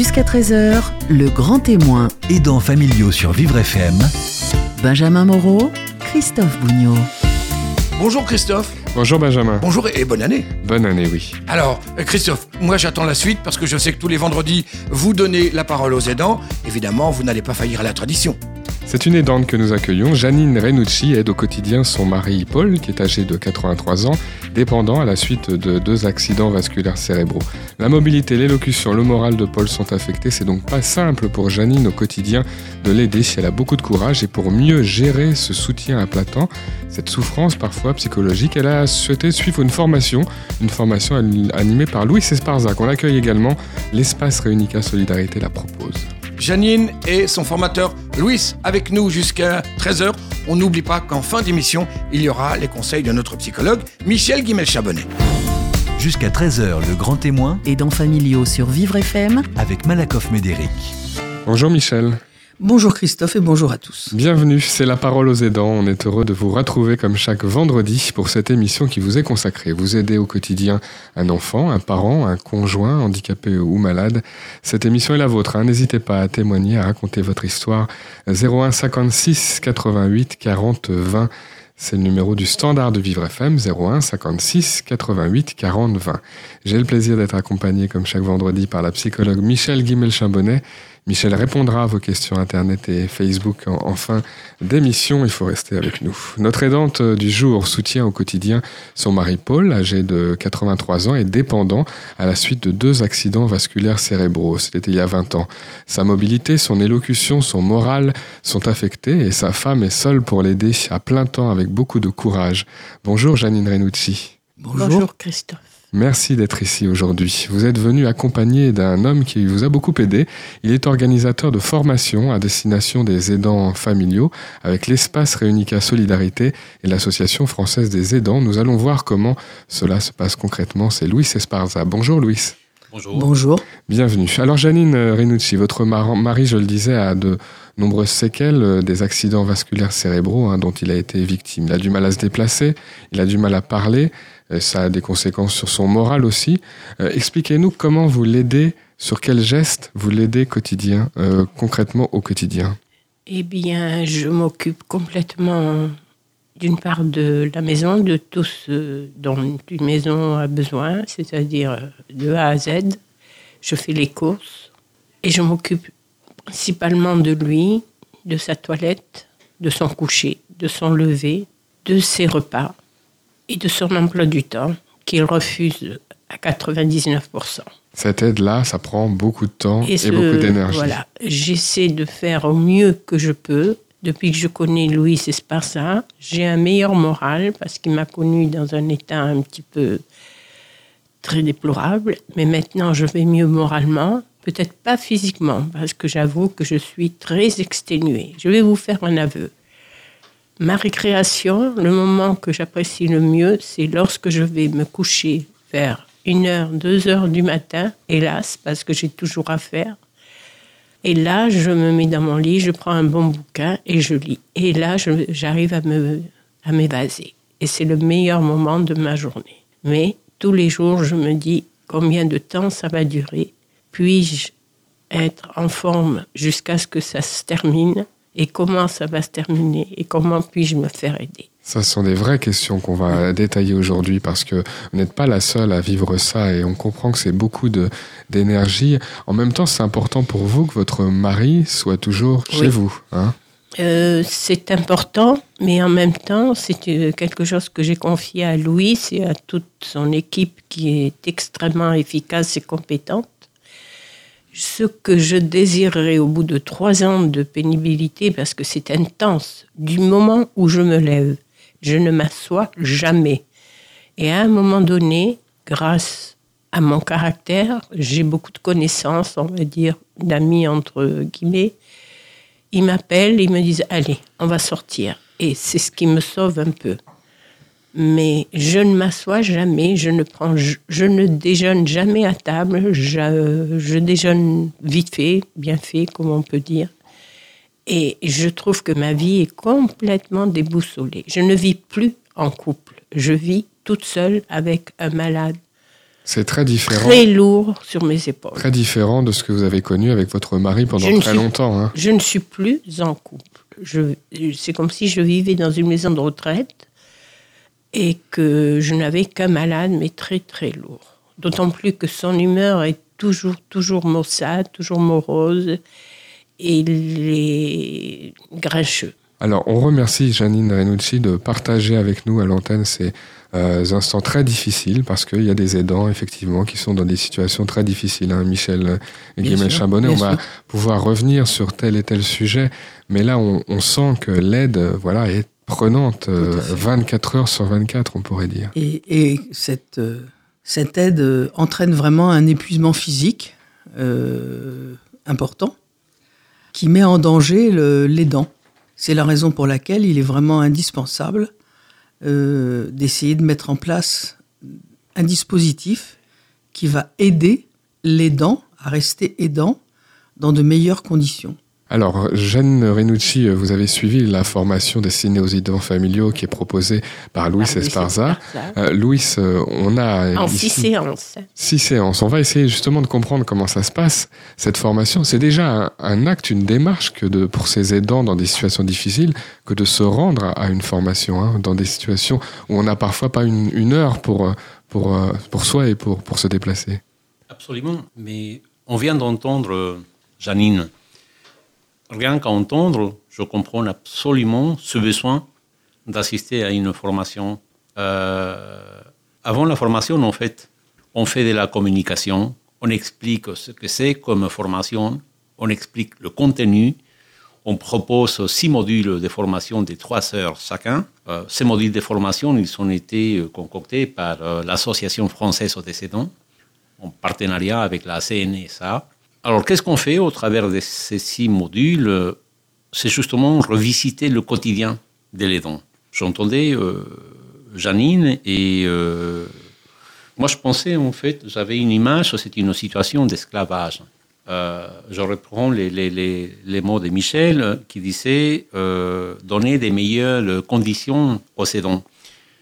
Jusqu'à 13h, le grand témoin. Aidants familiaux sur Vivre FM. Benjamin Moreau, Christophe Bougnot. Bonjour Christophe. Bonjour Benjamin. Bonjour et bonne année. Bonne année, oui. Alors, euh, Christophe, moi j'attends la suite parce que je sais que tous les vendredis, vous donnez la parole aux aidants. Évidemment, vous n'allez pas faillir à la tradition. C'est une aidante que nous accueillons. Janine Renucci aide au quotidien son mari Paul, qui est âgé de 83 ans, dépendant à la suite de deux accidents vasculaires cérébraux. La mobilité, l'élocution, le moral de Paul sont affectés. C'est donc pas simple pour Janine au quotidien de l'aider si elle a beaucoup de courage et pour mieux gérer ce soutien à cette souffrance parfois psychologique, elle a souhaité suivre une formation, une formation animée par Louis Esparza, qu'on accueille également. L'espace Réunica Solidarité la propose. Janine et son formateur Louis avec nous jusqu'à 13h. On n'oublie pas qu'en fin d'émission, il y aura les conseils de notre psychologue Michel Guimel-Chabonnet. Jusqu'à 13h, le grand témoin Aidants familiaux sur Vivre FM. avec Malakoff Médéric. Bonjour Michel. Bonjour Christophe et bonjour à tous. Bienvenue, c'est la parole aux aidants. On est heureux de vous retrouver comme chaque vendredi pour cette émission qui vous est consacrée. Vous aidez au quotidien un enfant, un parent, un conjoint, handicapé ou malade. Cette émission est la vôtre. hein. N'hésitez pas à témoigner, à raconter votre histoire. 01 56 88 40 20. C'est le numéro du standard de Vivre FM 01 56 88 40 20. J'ai le plaisir d'être accompagné comme chaque vendredi par la psychologue Michel Guimel-Chambonnet. Michel répondra à vos questions Internet et Facebook en, en fin d'émission. Il faut rester avec nous. Notre aidante du jour soutient au quotidien son mari Paul, âgé de 83 ans et dépendant à la suite de deux accidents vasculaires cérébraux. C'était il y a 20 ans. Sa mobilité, son élocution, son moral sont affectés et sa femme est seule pour l'aider à plein temps avec beaucoup de courage. Bonjour Janine Renucci. Bonjour, Christophe. Merci d'être ici aujourd'hui. Vous êtes venu accompagné d'un homme qui vous a beaucoup aidé. Il est organisateur de formation à destination des aidants familiaux avec l'espace Réunica Solidarité et l'association française des aidants. Nous allons voir comment cela se passe concrètement. C'est Louis Esparza. Bonjour Louis. Bonjour. Bonjour. Bienvenue. Alors Janine Renucci, votre mar- mari, je le disais, a de nombreuses séquelles euh, des accidents vasculaires cérébraux hein, dont il a été victime. Il a du mal à se déplacer, il a du mal à parler, euh, ça a des conséquences sur son moral aussi. Euh, Expliquez-nous comment vous l'aidez, sur quels gestes vous l'aidez quotidien, euh, concrètement au quotidien. Eh bien, je m'occupe complètement d'une part de la maison, de tout ce dont une maison a besoin, c'est-à-dire euh, de A à Z. Je fais les courses et je m'occupe principalement de lui, de sa toilette, de son coucher, de son lever, de ses repas et de son emploi du temps qu'il refuse à 99%. Cette aide-là, ça prend beaucoup de temps et, ce- beaucoup d'énergie. Voilà, j'essaie de faire au mieux que je peux. Depuis que je connais Louis Esparza, j'ai un meilleur moral parce qu'il m'a connu dans un état un petit peu très déplorable. Mais maintenant, je vais mieux moralement. Peut-être pas physiquement, parce que j'avoue que je suis très exténuée. Je vais vous faire un aveu. Ma récréation, le moment que j'apprécie le mieux, c'est lorsque je vais me coucher vers 1 heure, 2 heures du matin, hélas, parce que j'ai toujours à faire. Et là, je me mets dans mon lit, je prends un bon bouquin et je lis. Et là, j'arrive à à m'évaser. Et c'est le meilleur moment de ma journée. Mais tous les jours, je me dis combien de temps ça va durer? Puis-je être en forme jusqu'à ce que ça se termine? Et comment ça va se terminer Et comment puis-je me faire aider? Ça ce sont des vraies questions qu'on va détailler aujourd'hui parce que vous n'êtes pas la seule à vivre ça et on comprend que c'est beaucoup d'énergie. En même temps, c'est important pour vous que votre mari soit toujours chez Oui. vous. Hein? Euh, c'est important, mais en même temps, c'est euh, quelque chose que j'ai confié à Louis et à toute son équipe qui est extrêmement efficace et compétente. Ce que je désirerais au bout de trois ans de pénibilité, parce que c'est intense, du moment où je me lève, je ne m'assois jamais. Et à un moment donné, grâce à mon caractère, j'ai beaucoup de connaissances, on va dire, d'amis entre guillemets, ils m'appellent, ils me disent allez, on va sortir. Et c'est ce qui me sauve un peu. Mais je ne m'assois jamais, je ne prends, je, je ne déjeune jamais à table, je, je déjeune vite fait, bien fait, comme on peut dire. Et je trouve que ma vie est complètement déboussolée. Je ne vis plus en couple, je vis toute seule avec un malade C'est très différent. très lourd sur mes épaules. Très différent de ce que vous avez connu avec votre mari pendant Je très suis- longtemps. hein. Je ne suis plus en couple. C'est comme si je vivais dans une maison de retraite et que je n'avais qu'un malade, mais très très lourd. D'autant plus que son humeur est toujours, toujours maussade, toujours morose et il est grincheux. Alors, on remercie Janine Renucci de partager avec nous à l'antenne ces euh, instants très difficiles parce qu'il y a des aidants, effectivement, qui sont dans des situations très difficiles. hein. Michel et Bien Guillemette sûr, Charbonnet, on va pouvoir revenir sur tel et tel sujet, mais là, on, on sent que l'aide euh, voilà, est prenante euh. 24 heures sur 24, on pourrait dire. Et, et cette, euh, cette aide euh, entraîne vraiment un épuisement physique euh, important qui met en danger le- l'aidant. C'est la raison pour laquelle il est vraiment indispensable euh, d'essayer de mettre en place un dispositif qui va aider l'aidant à rester aidant dans de meilleures conditions. Alors, Jeanne Renucci, vous avez suivi la formation destinée aux aidants familiaux qui est proposée par Louis Par Louis Esparza. Esparza. Euh, Louis, euh, on a En ici- six séances. Six séances. On va essayer justement de comprendre comment ça se passe, cette formation. C'est déjà un, un acte, une démarche que de, pour ces aidants dans des situations difficiles que de se rendre à, à une formation, hein, dans des situations où on n'a parfois pas une, une heure pour, euh, pour, pour soi et pour, pour se déplacer. Absolument. Mais on vient d'entendre Janine. Rien qu'à entendre, je comprends absolument ce besoin d'assister à une formation. Euh, avant la formation, en fait, on fait de la communication, on explique ce que c'est comme formation, on explique le contenu, on propose six modules de formation de trois heures chacun. Euh, ces modules de formation, ils ont été euh, concoctés par l'Association française aux décédants en partenariat avec la CNSA. Alors, qu'est-ce qu'on fait au travers de ces six modules? C'est justement revisiter le quotidien de l'aidant. J'entendais euh, Janine et euh, moi, je pensais, en fait, j'avais une image, c'est une situation d'esclavage. Euh, je reprends les, les, les, mots de Michel qui disait donner des meilleures conditions aux aidants.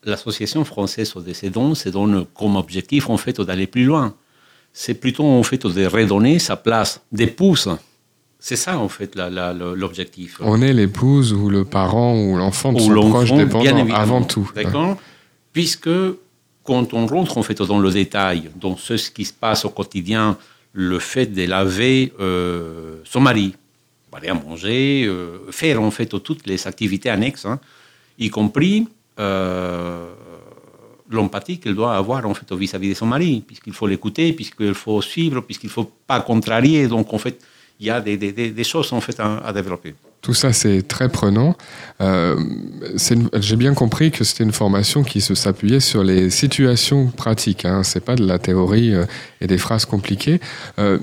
L'association française aux décédants se donne comme objectif, en fait, d'aller plus loin. C'est plutôt, en fait, de redonner sa place d'épouse. C'est ça, en fait, l'objectif. On est l'épouse ou le parent ou l'enfant de Ou son l'enfant, proche bien dépendant évidemment. avant tout. D'accord Puisque quand on rentre en fait dans le détail, dans ce qui se passe au quotidien, le fait de laver euh, son mari, aller à manger, euh, faire en fait toutes les activités annexes, hein, y compris euh, l'empathie qu'elle doit avoir en fait vis-à-vis de son mari, puisqu'il faut l'écouter, puisqu'il faut suivre, puisqu'il faut pas contrarier. Donc en fait, il y a des, des- des- choses en fait à- à développer. Tout ça, c'est très prenant. Euh, J'ai bien compris que c'était une formation qui se s'appuyait sur les situations pratiques. Hein. C'est pas de la théorie euh, et des phrases compliquées. Euh,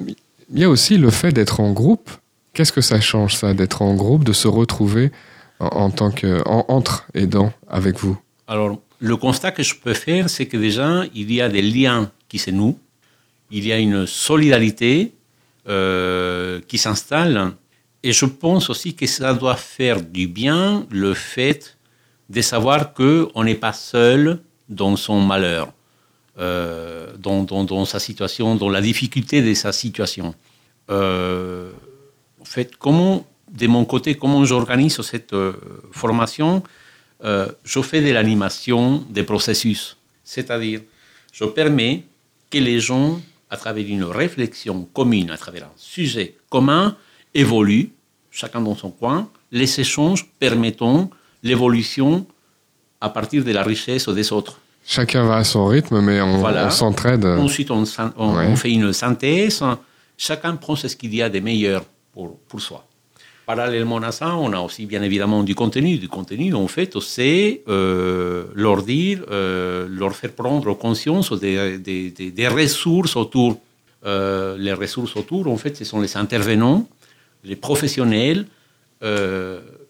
Il y a aussi le fait d'être en groupe. Qu'est-ce que ça change, ça, d'être en groupe, de se retrouver en, en tant que en- entre aidants avec vous? Alors, le constat que je peux faire, c'est que déjà, il y a des liens qui se nouent, il y a une solidarité euh, qui s'installe, et je pense aussi que ça doit faire du bien le fait de savoir qu'on n'est pas seul dans son malheur, euh, dans, sa situation, dans la difficulté de sa situation. Euh, en fait, comment, de mon côté, comment j'organise cette formation euh, je fais de l'animation des processus. C'est-à-dire, je permets que les gens, à travers une réflexion commune, à travers un sujet commun, évoluent, chacun dans son coin, les échanges permettant l'évolution à partir de la richesse des autres. Chacun va à son rythme, mais on, Voilà. on s'entraide. Ensuite, on, syn- on- Ouais. on fait une synthèse. Chacun prend ce qu'il y a de meilleur pour, pour soi. Parallèlement à ça, on a aussi bien évidemment du contenu. Du contenu, en fait, c'est euh, leur dire, euh, leur faire prendre conscience des, des- ressources autour. Euh, les ressources autour, en fait, ce sont les intervenants, les professionnels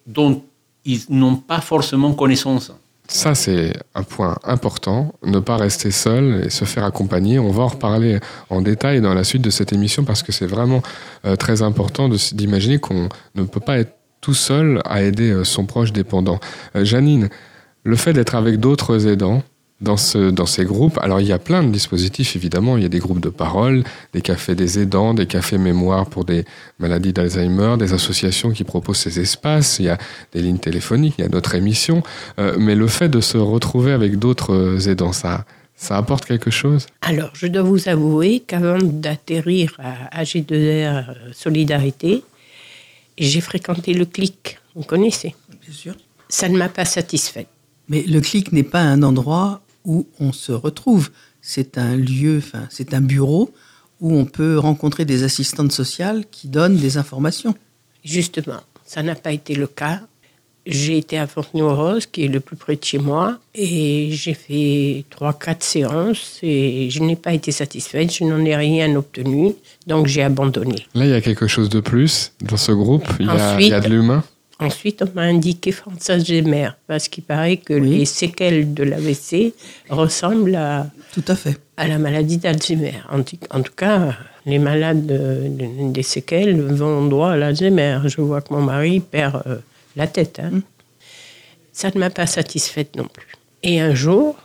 dont ils n'ont pas forcément connaissance. Ça, c'est un point important. Ne pas rester seul et se faire accompagner. On va en reparler en détail dans la suite de cette émission parce que c'est vraiment euh, très important d'imaginer qu'on ne peut pas être tout seul à aider euh, son proche dépendant. Euh, Janine, le fait d'être avec d'autres aidants, dans, ce, dans ces groupes, alors il y a plein de dispositifs évidemment, il y a des groupes de parole, des cafés des aidants, des cafés mémoire pour des maladies d'Alzheimer, des associations qui proposent ces espaces, il y a des lignes téléphoniques, il y a d'autres émissions, euh, mais le fait de se retrouver avec d'autres aidants, ça, ça apporte quelque chose? Alors, je dois vous avouer qu'avant d'atterrir à AG2R Solidarité, j'ai fréquenté le CLIC, vous connaissez? Bien sûr. Ça ne m'a pas satisfait. Mais le CLIC n'est pas un endroit où on se retrouve. C'est un lieu, enfin, c'est un bureau où on peut rencontrer des assistantes sociales qui donnent des informations. Justement, ça n'a pas été le cas. J'ai été à Fontenay-aux-Roses, qui est le plus près de chez moi, et j'ai fait trois, quatre séances et je n'ai pas été satisfaite, je n'en ai rien obtenu, donc j'ai abandonné. Là, il y a quelque chose de plus dans ce groupe, il y a, Ensuite- il y a de l'humain. Ensuite, on m'a indiqué Franz Alzheimer, parce qu'il paraît que Oui. les séquelles de l'AVC ressemblent à, Tout à fait. à la maladie d'Alzheimer. En, tout- en tout cas, les malades de- de- des séquelles vont droit à l'Alzheimer. Je vois que mon mari perd euh, la tête. hein. Ça ne m'a pas satisfaite non plus. Et un jour,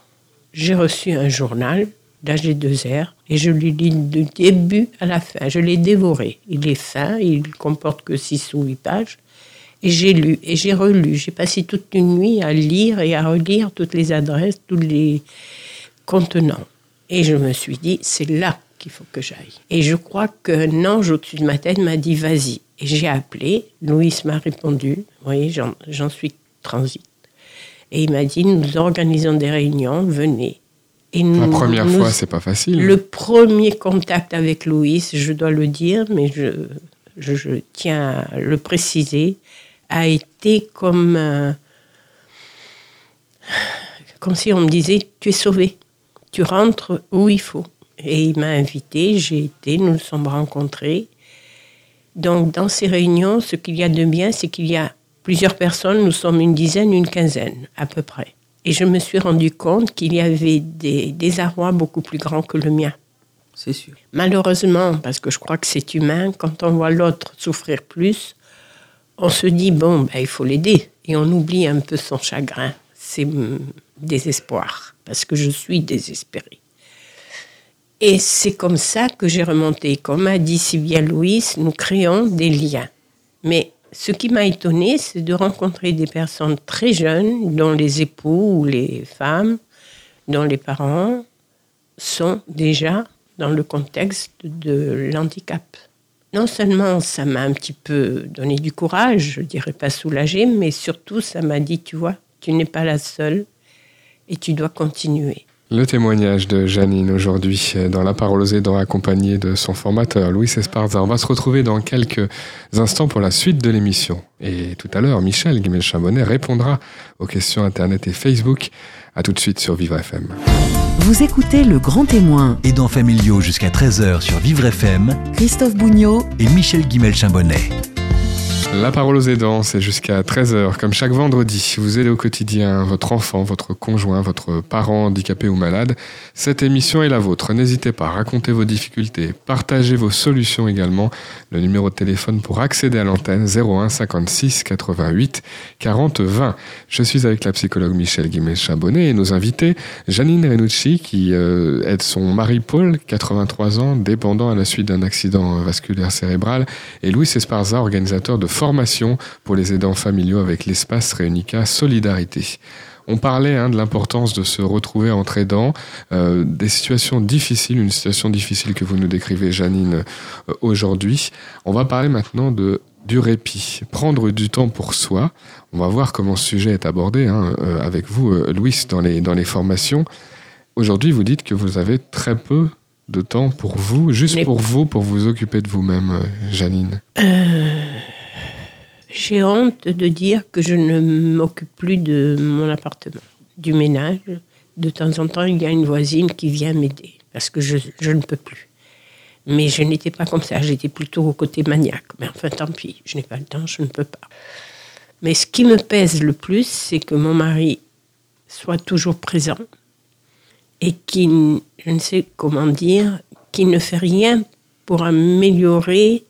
j'ai reçu un journal d'AG2R et je l'ai lu du début à la fin. Je l'ai dévoré. Il est fin, il comporte que 6 ou 8 pages. Et j'ai lu et j'ai relu. J'ai passé toute une nuit à lire et à relire toutes les adresses, tous les contenants. Et je me suis dit, c'est là qu'il faut que j'aille. Et je crois qu'un ange au-dessus de ma tête m'a dit, vas-y. Et j'ai appelé. Louis m'a répondu. Vous voyez, j'en suis transit. Et il m'a dit, nous organisons des réunions, venez. Et La première nous- fois, c'est pas facile. le premier contact avec Louis, je dois le dire, mais je, je, je tiens à le préciser, a été comme, un- comme si on me disait Tu es sauvé, tu rentres où il faut. Et il m'a invité, j'ai été, nous nous sommes rencontrés. Donc, dans ces réunions, ce qu'il y a de bien, c'est qu'il y a plusieurs personnes, nous sommes une dizaine, une quinzaine, à peu près. Et je me suis rendu compte qu'il y avait des désarrois beaucoup plus grands que le mien. C'est sûr. Malheureusement, parce que je crois que c'est humain, quand on voit l'autre souffrir plus, on se dit, bon, ben, il faut l'aider. Et on oublie un peu son chagrin, ses mm, désespoirs, parce que je suis désespérée. Et c'est comme ça que j'ai remonté. Comme a dit Sylvia Louis, nous créons des liens. Mais ce qui m'a étonnée, c'est de rencontrer des personnes très jeunes, dont les époux ou les femmes, dont les parents sont déjà dans le contexte de l'handicap. Non seulement ça m'a un petit peu donné du courage, je dirais pas soulagé, mais surtout ça m'a dit, tu vois, tu n'es pas la seule et tu dois continuer. Le témoignage de Janine aujourd'hui euh, dans La Parole aux aidants accompagné de son formateur Louis Esparza. On va se retrouver dans quelques instants pour la suite de l'émission. Et tout à l'heure, Michel Guimel-Chambonnet répondra aux questions Internet et Facebook. À tout de suite sur Vivre FM. Vous écoutez Le Grand Témoin, Aidants familiaux jusqu'à 13h sur Vivre FM Christophe Bougnot, et Michel Guimel-Chambonnet. La parole aux aidants, c'est jusqu'à 13h, comme chaque vendredi. Vous aidez au quotidien votre enfant, votre conjoint, votre parent handicapé ou malade. Cette émission est la vôtre. N'hésitez pas, racontez vos difficultés, partagez vos solutions également. Le numéro de téléphone pour accéder à l'antenne 01 56 88 40 20. Je suis avec la psychologue Michel Guimet-Chabonnet et nos invités, Janine Renucci, qui euh, aide son mari Paul, 83 ans, dépendant à la suite d'un accident vasculaire cérébral, et Louis Esparza, organisateur de formation pour les aidants familiaux avec l'espace Réunica Solidarité. On parlait hein, de l'importance de se retrouver entre aidants, euh, des situations difficiles, une situation difficile que vous nous décrivez, Janine, euh, aujourd'hui. On va parler maintenant de du répit, prendre du temps pour soi. On va voir comment ce sujet est abordé hein, euh, avec vous, Louis, dans les, dans les formations. Aujourd'hui, vous dites que vous avez très peu de temps pour vous, juste Mais- pour vous, pour vous occuper de vous-même, Janine. J'ai honte de dire que je ne m'occupe plus de mon appartement, du ménage. De temps en temps, il y a une voisine qui vient m'aider parce que je, ne peux plus. Mais je n'étais pas comme ça, j'étais plutôt au côté maniaque. Mais enfin, tant pis, je n'ai pas le temps, je ne peux pas. Mais ce qui me pèse le plus, c'est que mon mari soit toujours présent et qui, je ne sais comment dire, qui ne fait rien pour améliorer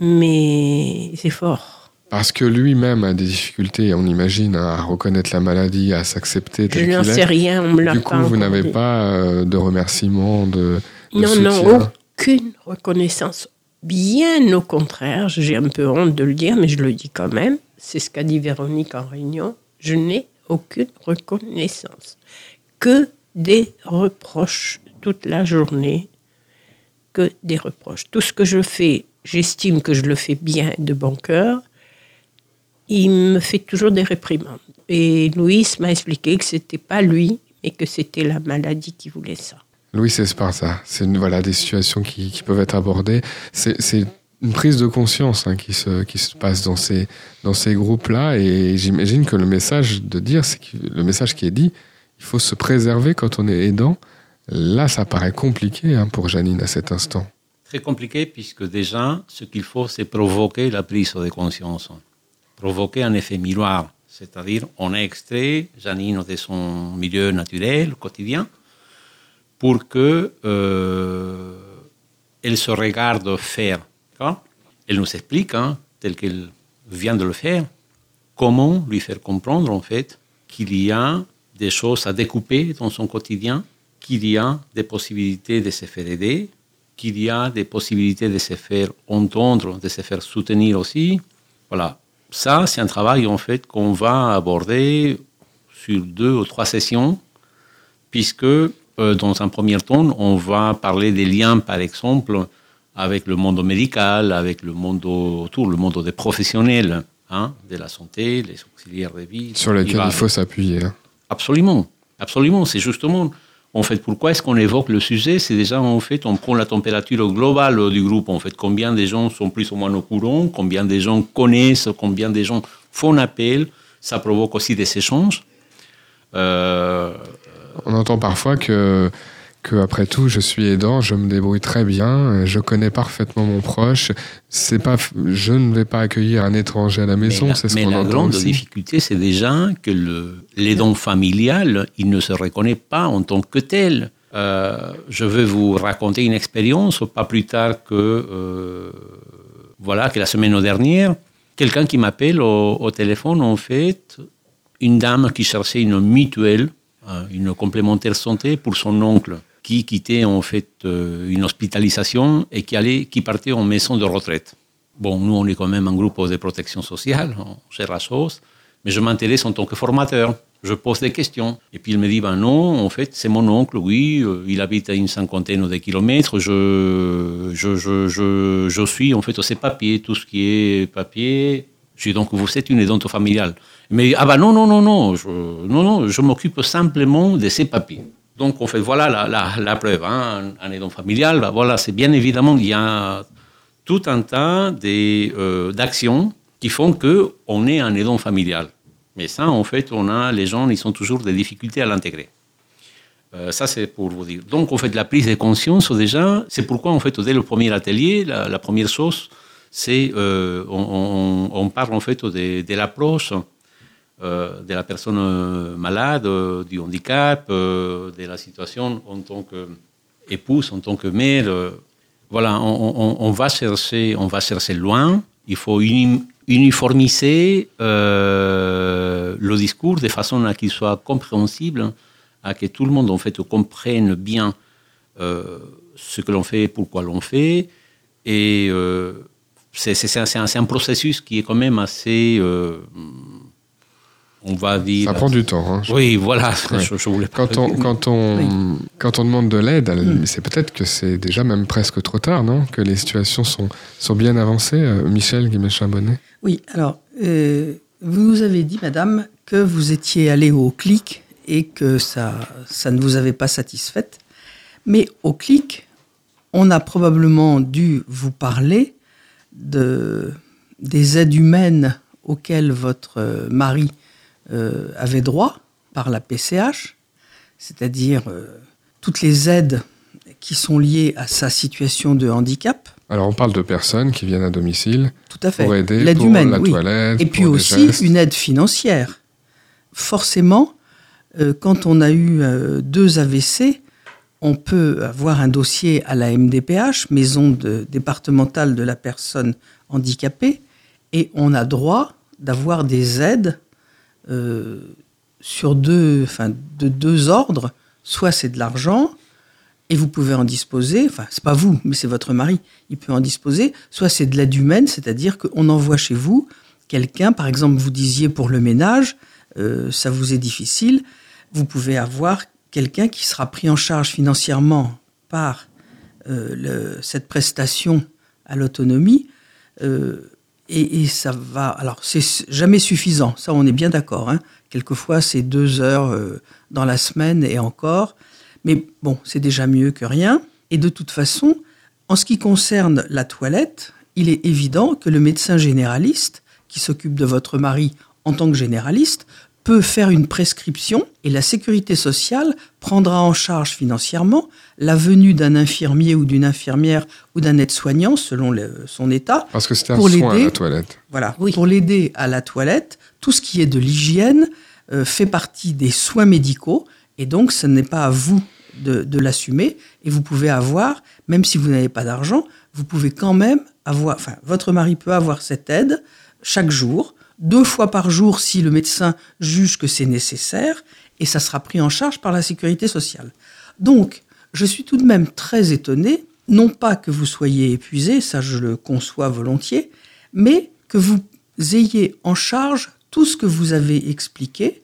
mes efforts. Parce que lui-même a des difficultés, on imagine, à reconnaître la maladie, à s'accepter Je n'en sais rien, on me l'a Du pas coup, vous n'avez pas euh, de remerciements, de, de Non, soutien. non, aucune reconnaissance. Bien au contraire, j'ai un peu honte de le dire, mais je le dis quand même. C'est ce qu'a dit Véronique en réunion. Je n'ai aucune reconnaissance. Que des reproches toute la journée. Que des reproches. Tout ce que je fais, j'estime que je le fais bien et de bon cœur. Il me fait toujours des réprimandes. Et Louis m'a expliqué que c'était pas lui, mais que c'était la maladie qui voulait ça. Louis Esparza, c'est une- voilà, des situations qui, qui peuvent être abordées. C'est c'est une prise de conscience hein, qui, se, qui se passe dans ces, dans ces groupes-là. Et j'imagine que le message de dire, c'est que le message qui est dit, il faut se préserver quand on est aidant. Là, ça paraît compliqué hein, pour Janine à cet instant. Très compliqué puisque déjà, ce qu'il faut, c'est provoquer la prise de conscience. Provoquer un effet miroir. C'est-à-dire, on extrait Janine de son milieu naturel, quotidien, pour que euh, elle se regarde faire. Elle nous explique, hein, tel qu'elle vient de le faire, comment lui faire comprendre, en fait, qu'il y a des choses à découper dans son quotidien, qu'il y a des possibilités de se faire aider, qu'il y a des possibilités de se faire entendre, de se faire soutenir aussi. Voilà. Ça, c'est un travail, en fait, qu'on va aborder sur deux ou trois sessions, puisque euh, dans un premier temps, on va parler des liens, par exemple, avec le monde médical, avec le monde autour, le monde des professionnels hein, de la santé, les auxiliaires de vie. Sur lesquels il faut s'appuyer. hein. Absolument, absolument. C'est justement, en fait, pourquoi est-ce qu'on évoque le sujet? C'est déjà, en fait, on prend la température globale du groupe. En fait, combien de gens sont plus ou moins au courant, combien de gens connaissent, combien de gens font appel. Ça provoque aussi des échanges. Euh, On entend parfois que, que, après tout, je suis aidant, je me débrouille très bien, je connais parfaitement mon proche. C'est pas, je ne vais pas accueillir un étranger à la mais maison, c'est ce mais la grande aussi. difficulté, c'est déjà que l'aidant familial, il ne se reconnaît pas en tant que tel. Euh, je vais vous raconter une expérience, pas plus tard que, euh, voilà, que la semaine dernière. Quelqu'un qui m'appelle au, au téléphone, en fait, une dame qui cherchait une mutuelle, euh, une complémentaire santé pour son oncle, qui quittait en fait euh, une hospitalisation et qui, allait, qui partait en maison de retraite. Bon, nous, on est quand même un groupe de protection sociale, on gère la chose, mais je m'intéresse en tant que formateur. Je pose des questions. Et puis il me dit, ben non, en fait, c'est mon oncle, oui, euh, il habite à une cinquantaine de kilomètres, je, je, je, je, je suis en fait ses papiers, tout ce qui est papier. Je dis donc, vous êtes une aidante familiale. Mais, ah ben non, non, non, non, je, non, non, je m'occupe simplement de ces papiers. Donc, en fait, voilà la, la, la preuve. Hein, un aidant familial, ben voilà, c'est bien évidemment, il y a tout un tas euh, d'actions qui font qu'on est un aidant familial. Mais ça, en fait, on a, les gens, ils ont toujours des difficultés à l'intégrer. Euh, ça, c'est pour vous dire. Donc, en fait, la prise de conscience, déjà, c'est pourquoi, en fait, dès le premier atelier, la, première chose, c'est euh, on, on, parle, en fait, de, de l'approche de la personne euh, malade, euh, du handicap, euh, de la situation en tant qu'épouse, en tant que mère. euh, voilà, on, va chercher, on va chercher loin. Il faut uni- uniformiser euh, le discours de façon à qu'il soit compréhensible, à que tout le monde en fait comprenne bien euh, ce que l'on fait, pourquoi l'on fait, et euh, c'est un, processus qui est quand même assez, euh, on va. Ça prend du temps. hein. Je- Oui, voilà. Ouais. Je, je voulais pas Quand on, quand, on, quand on demande de l'aide, elle- c'est peut-être que c'est déjà même presque trop tard, non? Que les situations sont, sont bien avancées. Euh, Michel Guimet-Chambonnet Oui, alors, euh, vous nous avez dit, madame, que vous étiez allée au clic et que ça, ça ne vous avait pas satisfaite. Mais au clic, on a probablement dû vous parler de, des aides humaines auxquelles votre euh, mari euh, avait droit par la PCH, c'est-à-dire euh, toutes les aides qui sont liées à sa situation de handicap. Alors, on parle de personnes qui viennent à domicile Tout à fait. pour aider L'aide pour humaine, la oui. toilette. Et puis pour aussi une aide financière. Forcément, euh, quand on a eu deux AVC, on peut avoir un dossier à la MDPH, Maison de- départementale de la personne handicapée, Et on a droit d'avoir des aides sur deux, enfin, de deux ordres. Soit c'est de l'argent, et vous pouvez en disposer, enfin, c'est pas vous, mais c'est votre mari, il peut en disposer. Soit c'est de l'aide humaine, c'est-à-dire qu'on envoie chez vous quelqu'un, par exemple, vous disiez pour le ménage, euh, ça vous est difficile, vous pouvez avoir quelqu'un qui sera pris en charge financièrement par euh, cette prestation à l'autonomie. Euh, et, ça va. Alors, c'est jamais suffisant, ça, on est bien d'accord. Hein. Quelquefois, c'est deux heures euh, dans la semaine et encore. Mais bon, c'est déjà mieux que rien. Et de toute façon, en ce qui concerne la toilette, il est évident que le médecin généraliste, qui s'occupe de votre mari en tant que généraliste, peut faire une prescription et la sécurité sociale prendra en charge financièrement la venue d'un infirmier ou d'une infirmière ou d'un aide-soignant selon le, son état. Parce que c'est un soin à la toilette. Voilà, oui. pour l'aider à la toilette, tout ce qui est de l'hygiène euh, fait partie des soins médicaux et donc ce n'est pas à vous de, de l'assumer et vous pouvez avoir, même si vous n'avez pas d'argent, vous pouvez quand même avoir, enfin votre mari peut avoir cette aide chaque jour deux fois par jour si le médecin juge que c'est nécessaire, et ça sera pris en charge par la sécurité sociale. Donc, je suis tout de même très étonné, non pas que vous soyez épuisé, ça je le conçois volontiers, mais que vous ayez en charge tout ce que vous avez expliqué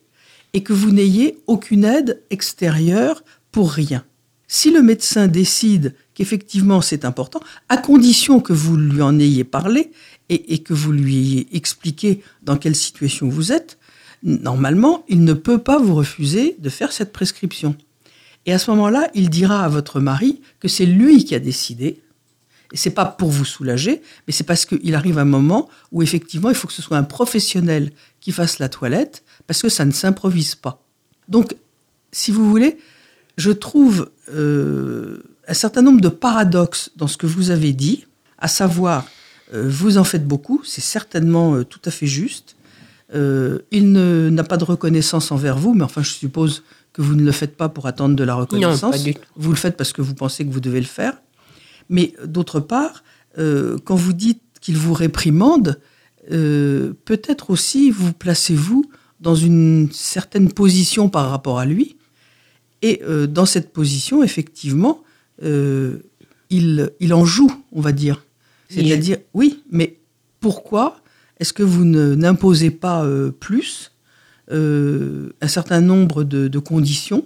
et que vous n'ayez aucune aide extérieure pour rien. Si le médecin décide qu'effectivement c'est important, à condition que vous lui en ayez parlé et, que vous lui ayez expliqué dans quelle situation vous êtes, normalement, il ne peut pas vous refuser de faire cette prescription. Et à ce moment-là, il dira à votre mari que c'est lui qui a décidé. Et c'est pas pour vous soulager, mais c'est parce qu'il arrive un moment où effectivement, il faut que ce soit un professionnel qui fasse la toilette, parce que ça ne s'improvise pas. Donc, si vous voulez, je trouve euh, un certain nombre de paradoxes dans ce que vous avez dit, à savoir vous en faites beaucoup, c'est certainement euh, tout à fait juste. Euh, il n'a pas de reconnaissance envers vous, mais enfin, je suppose que vous ne le faites pas pour attendre de la reconnaissance. Non, vous le faites parce que vous pensez que vous devez le faire. Mais d'autre part, euh, quand vous dites qu'il vous réprimande, euh, peut-être aussi vous placez-vous dans une certaine position par rapport à lui. Et euh, dans cette position, effectivement, il, il en joue, on va dire. C'est-à-dire, oui, mais pourquoi est-ce que vous n'imposez pas euh, plus euh, un certain nombre de, de conditions?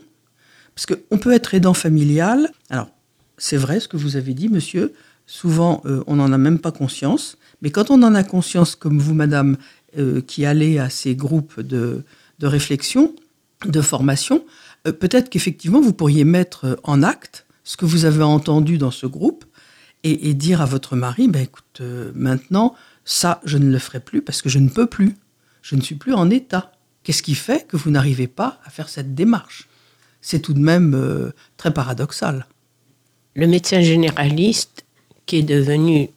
Parce qu'on peut être aidant familial. Alors, c'est vrai ce que vous avez dit, monsieur. Souvent, euh, on n'en a même pas conscience. Mais quand on en a conscience, comme vous, madame, qui allez à ces groupes de, de réflexion, de formation, peut-être qu'effectivement, vous pourriez mettre en acte ce que vous avez entendu dans ce groupe et, dire à votre mari, ben, écoute, euh, maintenant, ça, je ne le ferai plus parce que je ne peux plus. Je ne suis plus en état. Qu'est-ce qui fait que vous n'arrivez pas à faire cette démarche? C'est tout de même euh, très paradoxal. Le médecin généraliste, qui est devenu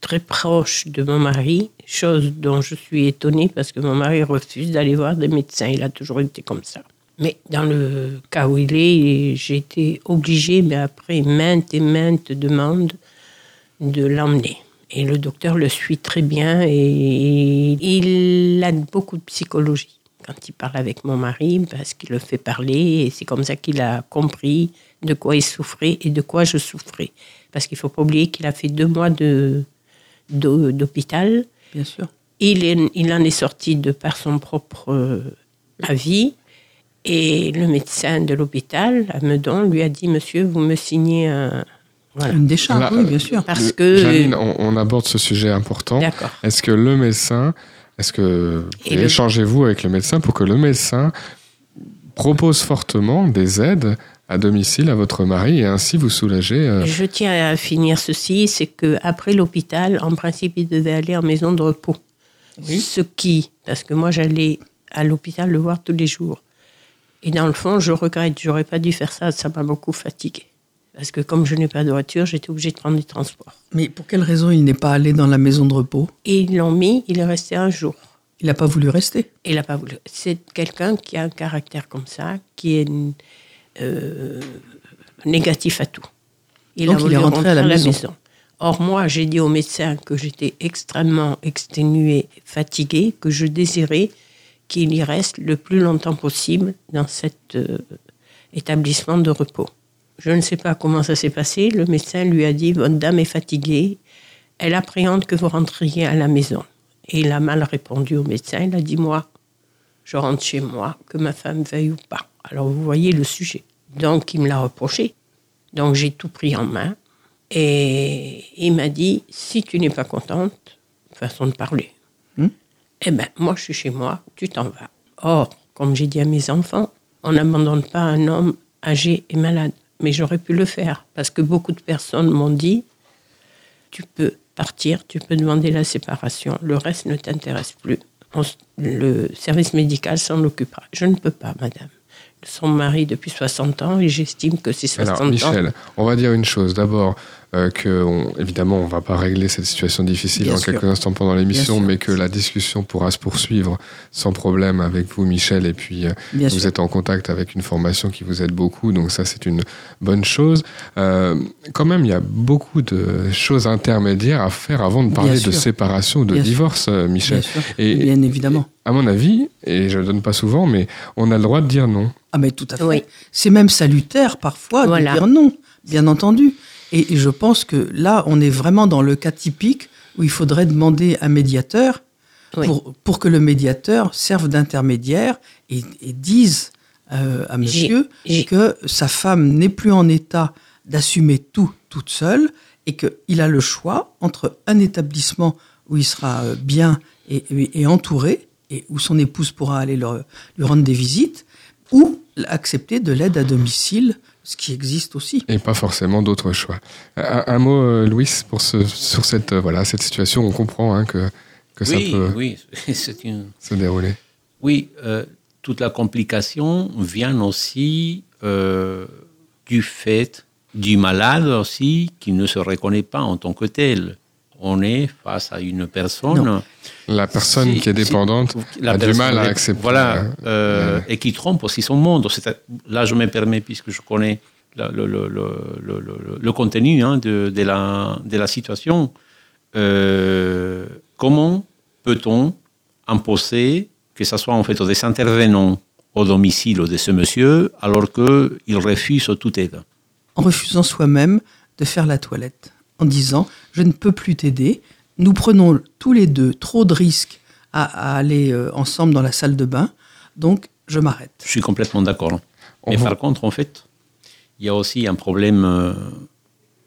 très proche de mon mari, chose dont je suis étonnée parce que mon mari refuse d'aller voir des médecins. Il a toujours été comme ça. Mais dans le cas où il est, j'ai été obligée, mais après maintes et maintes demandes, de l'emmener. Et le docteur le suit très bien et il a beaucoup de psychologie quand il parle avec mon mari parce qu'il le fait parler et c'est comme ça qu'il a compris de quoi il souffrait et de quoi je souffrais. Parce qu'il faut pas oublier qu'il a fait deux mois de, de- d'hôpital. Bien sûr. Il, est- il en est sorti de par son propre euh, avis. Et le médecin de l'hôpital, à Meudon, lui a dit Monsieur, vous me signez un. Voilà. Une décharge, Là, oui, bien sûr. Parce que. Janine, on, on aborde ce sujet important. D'accord. Est-ce que le médecin, est-ce que Et le- échangez-vous avec le médecin pour que le médecin propose fortement des aides à domicile à votre mari et ainsi vous soulager euh, Je tiens à finir ceci, c'est que après l'hôpital, en principe, il devait aller en maison de repos. Ce qui, parce que moi j'allais à l'hôpital le voir tous les jours. Et dans le fond, je regrette, j'aurais pas dû faire ça, ça m'a beaucoup fatigué. Parce que comme je n'ai pas de voiture, j'étais obligée de prendre des transports. Mais pour quelle raison il n'est pas allé dans la maison de repos? Et ils l'ont mis, il est resté un jour. Il n'a pas voulu rester? Il n'a pas voulu. C'est quelqu'un qui a un caractère comme ça, qui est euh, négatif à tout. Il Donc, a il voulu est rentré à la maison. Or, moi, j'ai dit au médecin que j'étais extrêmement exténuée, fatiguée, que je désirais qu'il y reste le plus longtemps possible dans cet euh, établissement de repos. Je ne sais pas comment ça s'est passé. Le médecin lui a dit Votre dame est fatiguée, elle appréhende que vous rentriez à la maison. Et il a mal répondu au médecin. Il a dit Moi, je rentre chez moi, que ma femme veuille ou pas. Alors vous voyez le sujet. Donc il me l'a reproché. Donc j'ai tout pris en main. Et il m'a dit Si tu n'es pas contente, façon de parler, Hmm? eh ben moi je suis chez moi, tu t'en vas. Or, comme j'ai dit à mes enfants, on n'abandonne pas un homme âgé et malade. Mais j'aurais pu le faire parce que beaucoup de personnes m'ont dit tu peux partir, tu peux demander la séparation, le reste ne t'intéresse plus. On le service médical s'en occupera. Je ne peux pas, madame. Sommes mariés depuis 60 ans et j'estime que ces 60 Alors, ans. Michel, on va dire une chose. D'abord, euh, que on- évidemment, on va pas régler cette situation difficile Bien dans sûr. quelques instants pendant l'émission, mais que la discussion pourra se poursuivre sans problème avec vous, Michel. Et puis, euh, Bien vous sûr. êtes en contact avec une formation qui vous aide beaucoup, donc ça, c'est une bonne chose. Euh, quand même, il y a beaucoup de choses intermédiaires à faire avant de Bien parler de sûr. séparation ou de Bien divorce, euh, Michel. Bien sûr. Et Bien évidemment. à mon avis, et je le donne pas souvent, mais on a le droit de dire non. Ah mais tout à fait. Oui. C'est même salutaire parfois Voilà. de dire non, bien entendu. Et, je pense que là, on est vraiment dans le cas typique où il faudrait demander un médiateur Oui. pour, pour que le médiateur serve d'intermédiaire et, et dise euh, à monsieur que sa femme n'est plus en état d'assumer tout toute seule et qu'il a le choix entre un établissement où il sera euh, bien et, et- et entouré et où son épouse pourra aller leur- lui rendre des visites ou accepter de l'aide à domicile, ce qui existe aussi. Et pas forcément d'autres choix. Un, un mot, euh, Louis, pour ce, sur cette, euh, voilà, cette situation. On comprend hein, que, que ça peut oui, c'est une. se dérouler. Oui, euh, toute la complication vient aussi euh, du fait du malade aussi qui ne se reconnaît pas en tant que tel. On est face à une personne. Non. La personne Si- qui est si- dépendante la a du mal à accepter. Voilà, euh, euh, et qui trompe aussi son monde. C'est- Là, je me permets, puisque je connais la- le, le- le- le- le- le contenu hein, de, de la, de la situation, euh, comment peut-on imposer que ce soit en fait des intervenants au domicile de ce monsieur alors qu'il refuse toute aide? En refusant soi-même de faire la toilette, en disant je ne peux plus t'aider, nous prenons tous les deux trop de risques à, à aller euh, ensemble dans la salle de bain, donc je m'arrête. Je suis complètement d'accord. On Mais par contre, en fait, il y a aussi un problème euh,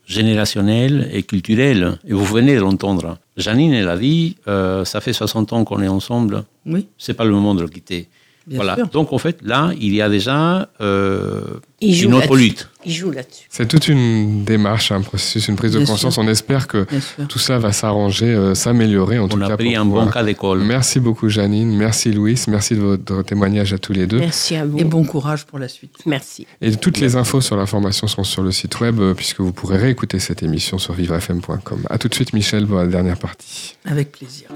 générationnel et culturel. Et vous venez de l'entendre. Janine, elle a dit, euh, ça fait 60 ans qu'on est ensemble, Oui, c'est pas le moment de le quitter. bien voilà. sûr. Donc, en fait, là, il y a déjà euh, Il joue une autre là-dessus. lutte. Il joue là-dessus. C'est toute une démarche, un processus, une prise de Bien conscience. sûr. On espère que tout ça va s'arranger, euh, s'améliorer en tout On a cas. pris pour un bon pouvoir- cas d'école. Merci beaucoup, Janine. Merci, Louis. Merci de votre témoignage à tous les deux. Merci à vous. Et bon courage pour la suite. Merci. Et toutes les infos sur l'information sont sur le site web, euh, puisque vous pourrez réécouter cette émission sur vivrefm.com. À tout de suite, Michel, pour la dernière partie. Avec plaisir.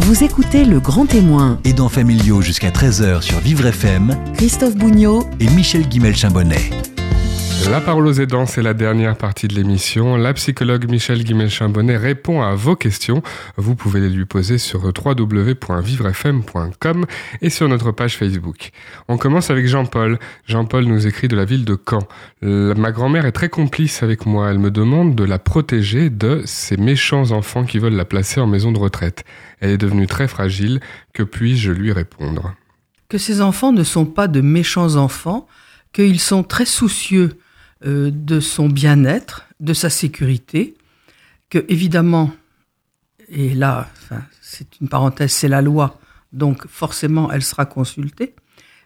Vous écoutez Le Grand Témoin, Aidants familiaux jusqu'à 13h sur Vivre FM Christophe Bougnot et Michel La parole aux aidants, c'est la dernière partie de l'émission. La psychologue Michel Guimel-Chambonnet répond à vos questions. Vous pouvez les lui poser sur www.vivrefm.com et sur notre page Facebook. On commence avec Jean-Paul. Jean-Paul nous écrit de la ville de Caen. La- ma grand-mère est très complice avec moi. Elle me demande de la protéger de ces méchants enfants qui veulent la placer en maison de retraite. Elle est devenue très fragile. Que puis-je lui répondre? Que ces enfants ne sont pas de méchants enfants, qu'ils sont très soucieux euh, de son bien-être, de sa sécurité, que évidemment, et là, c'est une parenthèse, c'est la loi, donc forcément elle sera consultée,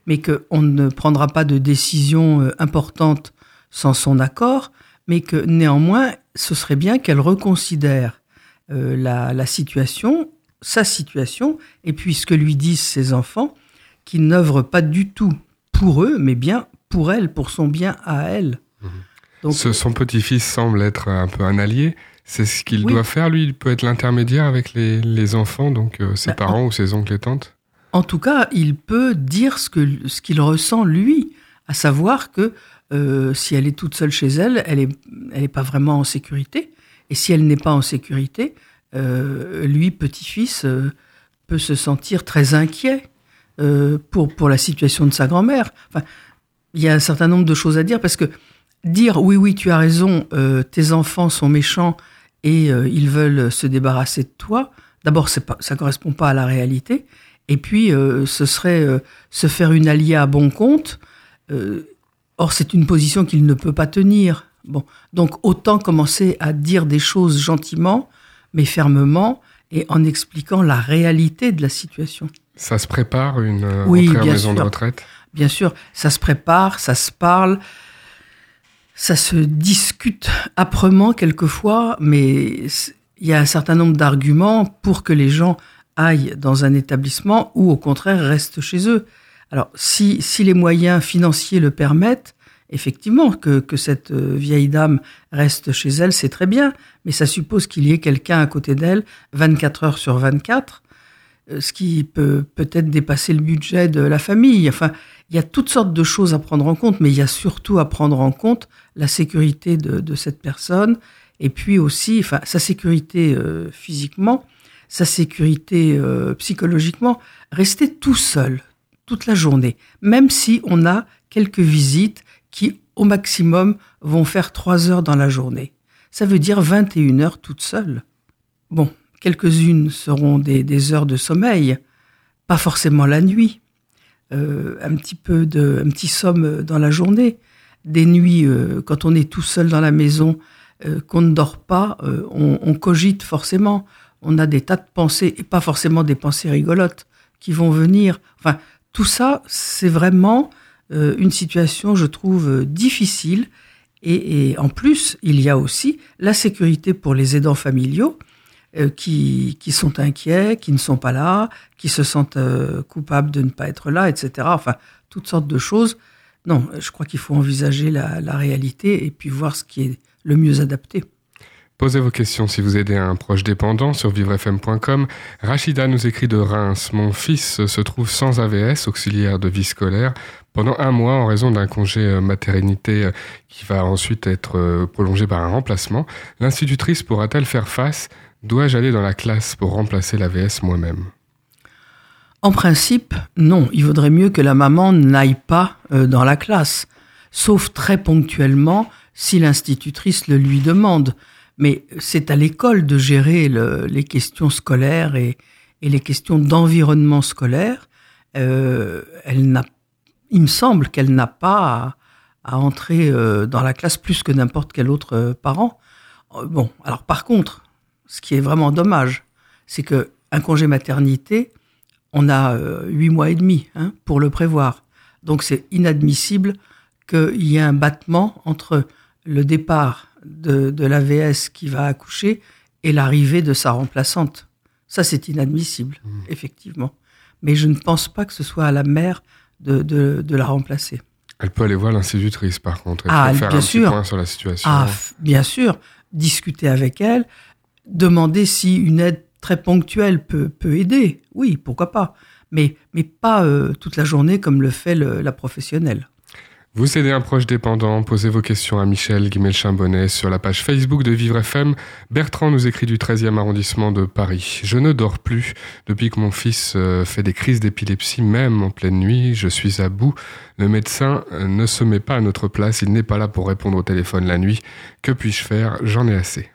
mais qu'on ne prendra pas de décision euh, importante sans son accord, mais que néanmoins, ce serait bien qu'elle reconsidère euh, la, la situation, sa situation, et puis ce que lui disent ses enfants, qui n'œuvrent pas du tout pour eux, mais bien pour elle, pour son bien à elle. Donc, Ce- son petit-fils semble être un peu un allié. C'est ce qu'il Oui. doit faire, lui. Il peut être l'intermédiaire avec les, les enfants, donc euh, ses Bah, parents ou ses oncles et tantes. En tout cas, il peut dire ce qu'il ressent lui, à savoir que euh, si elle est toute seule chez elle, elle est elle est pas vraiment en sécurité Et si elle n'est pas en sécurité, euh, lui, petit-fils, peut se sentir très inquiet pour, pour la situation de sa grand-mère. Enfin, il y a un certain nombre de choses à dire parce que dire oui, oui, tu as raison, euh, tes enfants sont méchants et euh, ils veulent se débarrasser de toi, d'abord, c'est pas, ça correspond pas à la réalité. Et puis, euh, ce serait euh, se faire une alliée à bon compte. Euh, or, c'est une position qu'il ne peut pas tenir. Bon, donc autant commencer à dire des choses gentiment, mais fermement, et en expliquant la réalité de la situation. Ça se prépare une euh, Oui, en maison de retraite? Bien sûr, ça se prépare, ça se parle, ça se discute âprement quelquefois, mais il y a un certain nombre d'arguments pour que les gens aillent dans un établissement ou au contraire restent chez eux. Alors, si, si les moyens financiers le permettent, effectivement, que, que cette euh, vieille dame reste chez elle, c'est très bien, mais ça suppose qu'il y ait quelqu'un à côté d'elle 24 heures sur 24, euh, ce qui peut peut-être dépasser le budget de la famille. Enfin, il y a toutes sortes de choses à prendre en compte, mais il y a surtout à prendre en compte la sécurité de, cette personne, et puis aussi, enfin, sa sécurité euh, physiquement, sa sécurité euh, psychologiquement. Rester tout seul toute la journée, même si on a quelques visites qui, au maximum, vont faire trois heures dans la journée. Ça veut dire 21 heures toute seule. Bon, quelques-unes seront des heures de sommeil, pas forcément la nuit. Euh, un petit peu de, un petit somme dans la journée. Des nuits, euh, quand on est tout seul dans la maison, euh, qu'on ne dort pas, on, cogite forcément. On a des tas de pensées, et pas forcément des pensées rigolotes, qui vont venir. Enfin, tout ça, c'est vraiment une situation, je trouve, difficile. Et, en plus, il y a aussi la sécurité pour les aidants familiaux qui, qui sont inquiets, qui ne sont pas là, qui se sentent euh, coupables de ne pas être là, etc. Enfin, toutes sortes de choses. Non, je crois qu'il faut envisager la, la réalité et puis voir ce qui est le mieux adapté. Posez vos questions si vous aidez un proche dépendant sur vivrefm.com. Rachida nous écrit de Reims. Mon fils se trouve sans AVS, auxiliaire de vie scolaire, pendant un mois en raison d'un congé euh, maternité euh, qui va ensuite être euh, prolongé par un remplacement. L'institutrice pourra-t-elle faire face Dois-je aller dans la classe pour remplacer l'AVS moi-même? En principe, non. Il vaudrait mieux que la maman n'aille pas euh, dans la classe, sauf très ponctuellement si l'institutrice le lui demande. Mais c'est à l'école de gérer le- les questions scolaires et, les questions d'environnement scolaire. Euh, elle n'a, il me semble qu'elle n'a pas à, entrer euh, dans la classe plus que n'importe quel autre parent. Bon, alors par contre, ce qui est vraiment dommage, c'est que un congé maternité, on a euh, huit mois et demi hein, pour le prévoir. Donc c'est inadmissible qu'il y ait un battement entre le départ de, de l'AVS qui va accoucher et l'arrivée de sa remplaçante. Ça, c'est inadmissible, effectivement. Mais je ne pense pas que ce soit à la mère de, de, de la remplacer. Elle peut aller voir l'institutrice par contre. Elle Ah, peut faire bien un petit sûr. point sur la situation. Ah, bien sûr, discuter avec elle, demander si une aide très ponctuelle peut, peut aider. Oui, pourquoi pas. Mais, mais pas euh, toute la journée comme le fait la professionnelle. Vous aidez un proche dépendant, posez vos questions à Michel Guimel-Chambonnet sur la page Facebook de Vivre FM. Bertrand nous écrit du 13e arrondissement de Paris. Je ne dors plus depuis que mon fils euh, fait des crises d'épilepsie, même en pleine nuit. Je suis à bout. Le médecin euh, ne se met pas à notre place. Il n'est pas là pour répondre au téléphone la nuit. Que puis-je faire? J'en ai assez.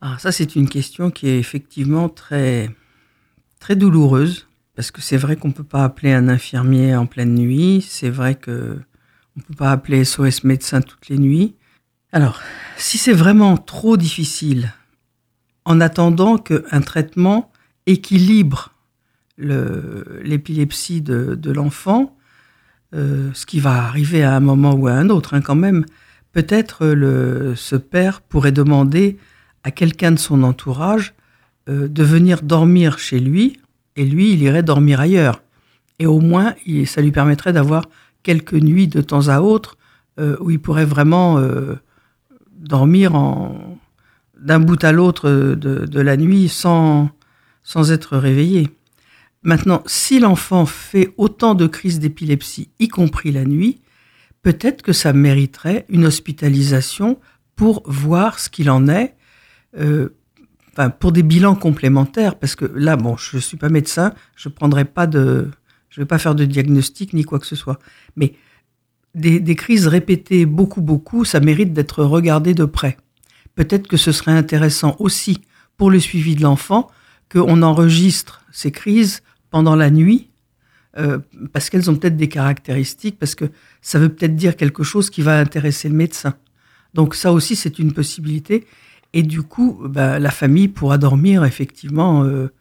Ah, ça, c'est une question qui est effectivement très, très douloureuse. Parce que c'est vrai qu'on ne peut pas appeler un infirmier en pleine nuit. C'est vrai que on ne peut pas appeler SOS médecin toutes les nuits. Alors, si c'est vraiment trop difficile, en attendant qu'un traitement équilibre le- l'épilepsie de, de l'enfant, euh, ce qui va arriver à un moment ou à un autre hein, quand même, peut-être ce père pourrait demander à quelqu'un de son entourage euh, de venir dormir chez lui, et lui, il irait dormir ailleurs. Et au moins, ça lui permettrait d'avoir quelques nuits de temps à autre euh, où il pourrait vraiment euh, dormir d'un bout à l'autre de, de la nuit sans, sans être réveillé. Maintenant, si l'enfant fait autant de crises d'épilepsie, y compris la nuit, peut-être que ça mériterait une hospitalisation pour voir ce qu'il en est, euh, pour des bilans complémentaires, parce que là, bon, je suis pas médecin, je prendrai pas de, je vais pas faire de diagnostic ni quoi que ce soit, mais des, des crises répétées beaucoup, beaucoup, ça mérite d'être regardé de près. Peut-être que ce serait intéressant aussi pour le suivi de l'enfant qu'on enregistre ces crises pendant la nuit, euh, parce qu'elles ont peut-être des caractéristiques, parce que ça veut peut-être dire quelque chose qui va intéresser le médecin. Donc ça aussi, c'est une possibilité. Et du coup, bah, la famille pourra dormir effectivement euh,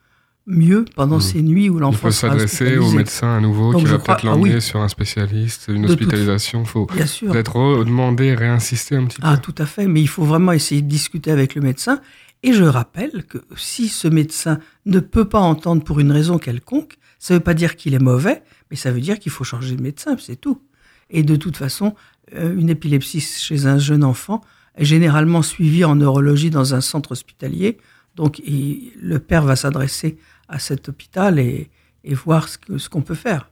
mieux pendant Mmh. ces nuits où Il l'enfant faut sera s'adresser au médecin à nouveau Donc qui je va peut-être ah oui. sur un spécialiste, une De hospitalisation. Il faut peut-être redemander, réinsister un petit peu. Ah, tout à fait. Mais il faut vraiment essayer de discuter avec le médecin. Et je rappelle que si ce médecin ne peut pas entendre pour une raison quelconque, ça ne veut pas dire qu'il est mauvais, mais ça veut dire qu'il faut changer de médecin, c'est tout. Et de toute façon, euh, une épilepsie chez un jeune enfant généralement suivie en neurologie dans un centre hospitalier. Donc, le père va s'adresser à cet hôpital et, voir ce qu'on peut faire.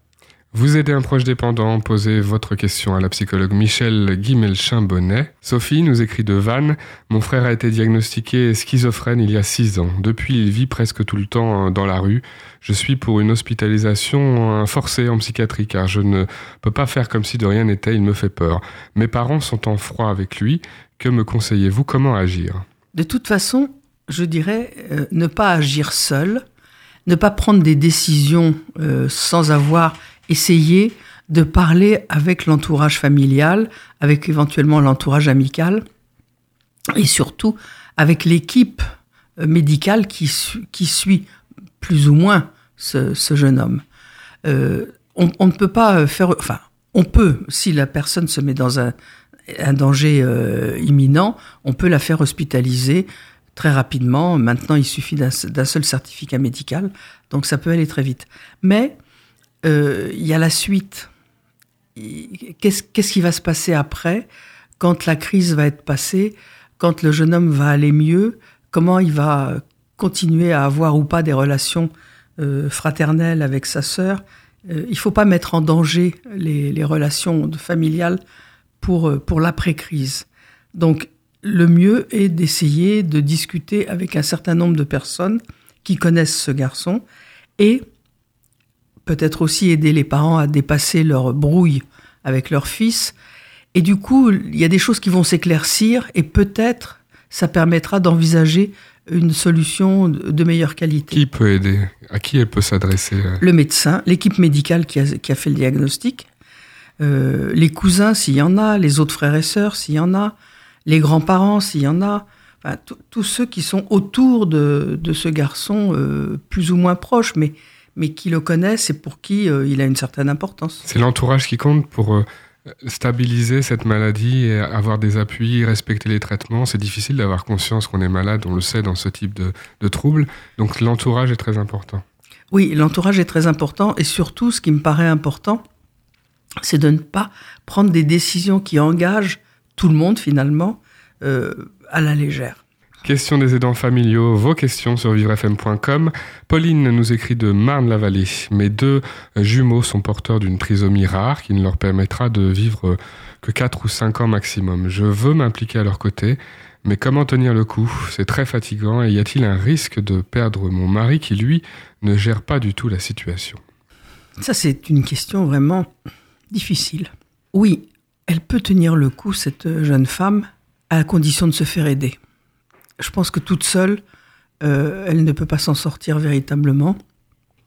Vous aidez un proche dépendant, posez votre question à la psychologue Michel Guimelchin-Bonnet. Sophie nous écrit de Vannes. Mon frère a été diagnostiqué schizophrène il y a six ans. Depuis, il vit presque tout le temps euh, dans la rue. Je suis pour une hospitalisation forcée en psychiatrie car je ne peux pas faire comme si de rien n'était, il me fait peur. Mes parents sont en froid avec lui. Que me conseillez-vous? Comment agir De toute façon, je dirais euh, ne pas agir seul, ne pas prendre des décisions euh, sans avoir essayé de parler avec l'entourage familial, avec éventuellement l'entourage amical, et surtout avec l'équipe euh, médicale qui, su- qui suit plus ou moins ce, jeune homme. Euh, on, ne peut pas euh, faire, enfin, on peut, si la personne se met dans un, danger imminent, on peut la faire hospitaliser très rapidement. Maintenant, il suffit d'un seul certificat médical, donc ça peut aller très vite. Mais il y a la suite. Qu'est-ce qui va se passer après, quand la crise va être passée, quand le jeune homme va aller mieux, comment il va continuer à avoir ou pas des relations euh, fraternelles avec sa sœur? Euh, il faut pas mettre en danger les, les relations familiales pour, euh, pour l'après-crise. Donc, le mieux est d'essayer de discuter avec un certain nombre de personnes qui connaissent ce garçon et peut-être aussi aider les parents à dépasser leur brouille avec leur fils. Et du coup, il y a des choses qui vont s'éclaircir et peut-être ça permettra d'envisager une solution de meilleure qualité. Qui peut aider? À qui elle peut s'adresser? Le médecin, l'équipe médicale qui a, qui a fait le diagnostic, euh, les cousins s'il y en a, les autres frères et sœurs s'il y en a, les grands-parents s'il y en a, enfin, tous- tous ceux qui sont autour de, de ce garçon, euh, plus ou moins proches, mais, mais qui le connaissent et pour qui euh, il a une certaine importance. C'est l'entourage qui compte pour euh, stabiliser cette maladie et avoir des appuis, respecter les traitements. C'est difficile d'avoir conscience qu'on est malade, on le sait dans ce type de, de troubles. Donc l'entourage est très important. Oui, l'entourage est très important et surtout, ce qui me paraît important, c'est de ne pas prendre des décisions qui engagent tout le monde finalement euh, à la légère. Question des aidants familiaux, vos questions sur vivrefm.com. Pauline nous écrit de Marne-la-Vallée. Mes deux jumeaux sont porteurs d'une trisomie rare qui ne leur permettra de vivre que 4 ou 5 ans maximum. Je veux m'impliquer à leur côté, mais comment tenir le coup? C'est très fatigant et y a-t-il un risque de perdre mon mari qui, lui, ne gère pas du tout la situation? Ça, c'est une question vraiment difficile. Oui, elle peut tenir le coup, cette jeune femme, à condition de se faire aider. Je pense que toute seule, euh, elle ne peut pas s'en sortir véritablement.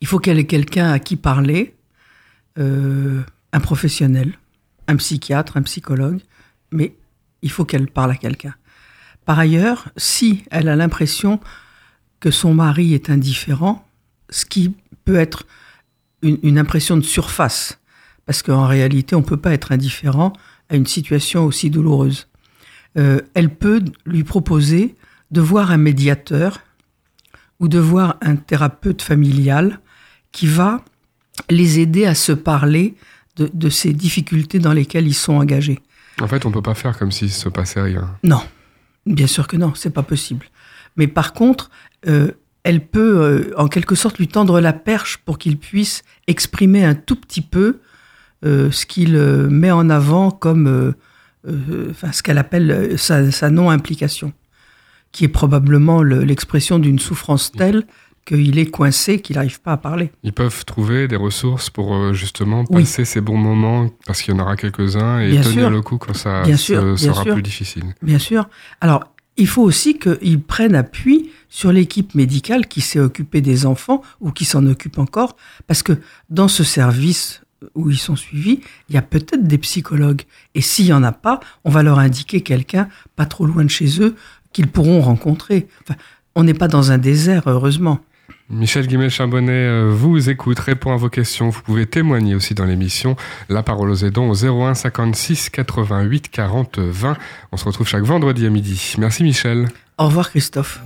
Il faut qu'elle ait quelqu'un à qui parler, euh, un professionnel, un psychiatre, un psychologue, mais il faut qu'elle parle à quelqu'un. Par ailleurs, si elle a l'impression que son mari est indifférent, ce qui peut être une, impression de surface, parce qu'en réalité, on ne peut pas être indifférent à une situation aussi douloureuse. Euh, elle peut lui proposer de voir un médiateur ou de voir un thérapeute familial qui va les aider à se parler de, de ces difficultés dans lesquelles ils sont engagés. En fait, on peut pas faire comme s'il se passait rien. Non, bien sûr que non, c'est pas possible. Mais par contre, euh, elle peut euh, en quelque sorte lui tendre la perche pour qu'il puisse exprimer un tout petit peu euh, ce qu'il met en avant comme enfin, ce qu'elle appelle sa, sa non-implication. Qui est probablement le- l'expression d'une souffrance telle qu'il est coincé, qu'il n'arrive pas à parler. Ils peuvent trouver des ressources pour euh, justement Oui. passer ces bons moments, parce qu'il y en aura quelques-uns, et Bien tenir sûr. le coup quand ça Bien se- sûr, bien sera plus difficile. Bien sûr. Alors, il faut aussi qu'ils prennent appui sur l'équipe médicale qui s'est occupée des enfants ou qui s'en occupe encore, parce que dans ce service où ils sont suivis, il y a peut-être des psychologues. Et s'il y en a pas, on va leur indiquer quelqu'un pas trop loin de chez eux qu'ils pourront rencontrer. Enfin, on n'est pas dans un désert, heureusement. Michel Guimel-Chambonnet euh, vous écoute, répond à vos questions. Vous pouvez témoigner aussi dans l'émission La parole aux aidants au 01 56 88 40 20. On se retrouve chaque vendredi à midi. Merci Michel. Au revoir Christophe.